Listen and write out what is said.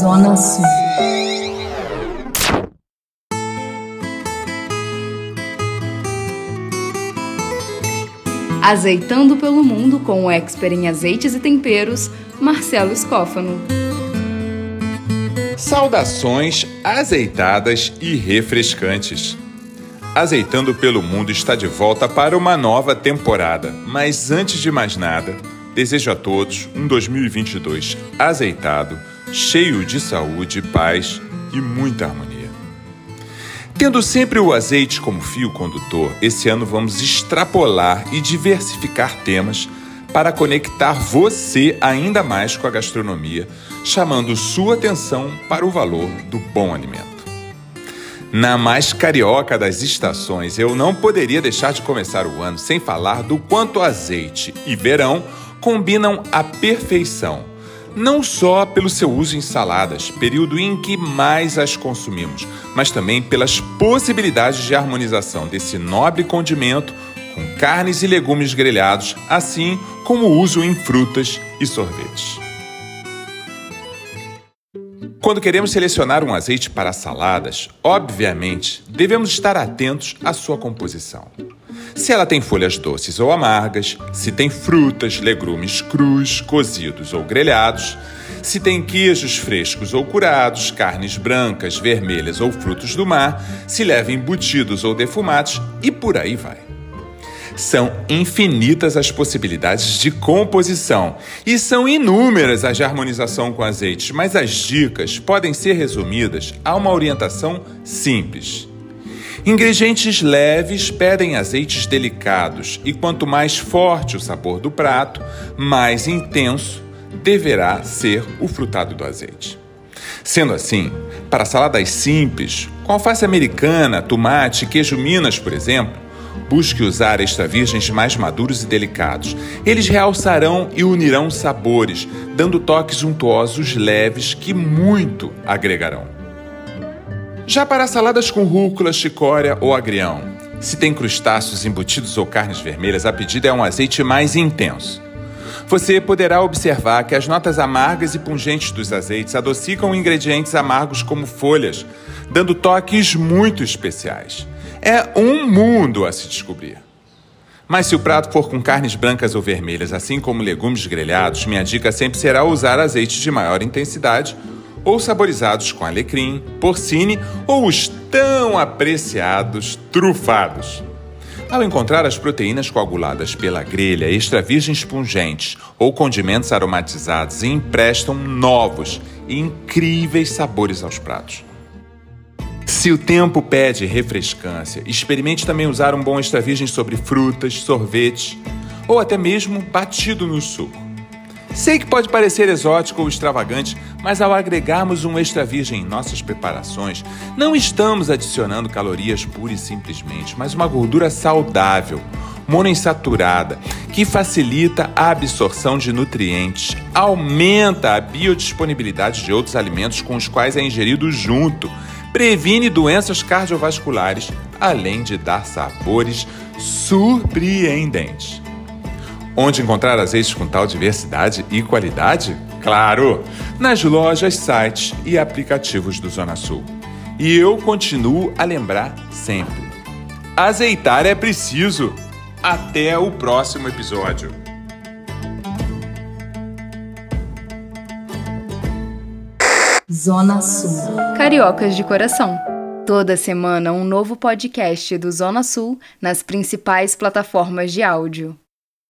Zona Sul. Azeitando pelo mundo com o expert em azeites e temperos, Marcelo Scófano. Saudações azeitadas e refrescantes. Azeitando pelo Mundo está de volta para uma nova temporada. Mas antes de mais nada, desejo a todos um 2022 azeitado, cheio de saúde, paz e muita harmonia. Tendo sempre o azeite como fio condutor, esse ano vamos extrapolar e diversificar temas para conectar você ainda mais com a gastronomia, chamando sua atenção para o valor do bom alimento. Na mais carioca das estações, eu não poderia deixar de começar o ano sem falar do quanto azeite e verão combinam à perfeição não só pelo seu uso em saladas, período em que mais as consumimos, mas também pelas possibilidades de harmonização desse nobre condimento com carnes e legumes grelhados, assim como o uso em frutas e sorvetes. Quando queremos selecionar um azeite para saladas, obviamente devemos estar atentos à sua composição se ela tem folhas doces ou amargas, se tem frutas, legumes crus, cozidos ou grelhados, se tem queijos frescos ou curados, carnes brancas, vermelhas ou frutos do mar, se leva embutidos ou defumados e por aí vai. São infinitas as possibilidades de composição e são inúmeras as de harmonização com azeites, mas as dicas podem ser resumidas a uma orientação simples. Ingredientes leves pedem azeites delicados, e quanto mais forte o sabor do prato, mais intenso deverá ser o frutado do azeite. Sendo assim, para saladas simples, com alface americana, tomate, queijo Minas, por exemplo, busque usar extra virgens mais maduros e delicados. Eles realçarão e unirão sabores, dando toques untuosos leves que muito agregarão. Já para saladas com rúcula, chicória ou agrião, se tem crustáceos embutidos ou carnes vermelhas, a pedida é um azeite mais intenso. Você poderá observar que as notas amargas e pungentes dos azeites adocicam ingredientes amargos como folhas, dando toques muito especiais. É um mundo a se descobrir. Mas se o prato for com carnes brancas ou vermelhas, assim como legumes grelhados, minha dica sempre será usar azeite de maior intensidade ou saborizados com alecrim, porcine ou os tão apreciados trufados. Ao encontrar as proteínas coaguladas pela grelha, extra virgens pungentes ou condimentos aromatizados emprestam novos e incríveis sabores aos pratos. Se o tempo pede refrescância, experimente também usar um bom extra virgem sobre frutas, sorvetes ou até mesmo batido no suco. Sei que pode parecer exótico ou extravagante, mas ao agregarmos um extra virgem em nossas preparações, não estamos adicionando calorias pura e simplesmente, mas uma gordura saudável, monoinsaturada, que facilita a absorção de nutrientes, aumenta a biodisponibilidade de outros alimentos com os quais é ingerido junto, previne doenças cardiovasculares, além de dar sabores surpreendentes. Onde encontrar azeites com tal diversidade e qualidade? Claro, nas lojas, sites e aplicativos do Zona Sul. E eu continuo a lembrar sempre: azeitar é preciso. Até o próximo episódio. Zona Sul. Cariocas de coração. Toda semana um novo podcast do Zona Sul nas principais plataformas de áudio.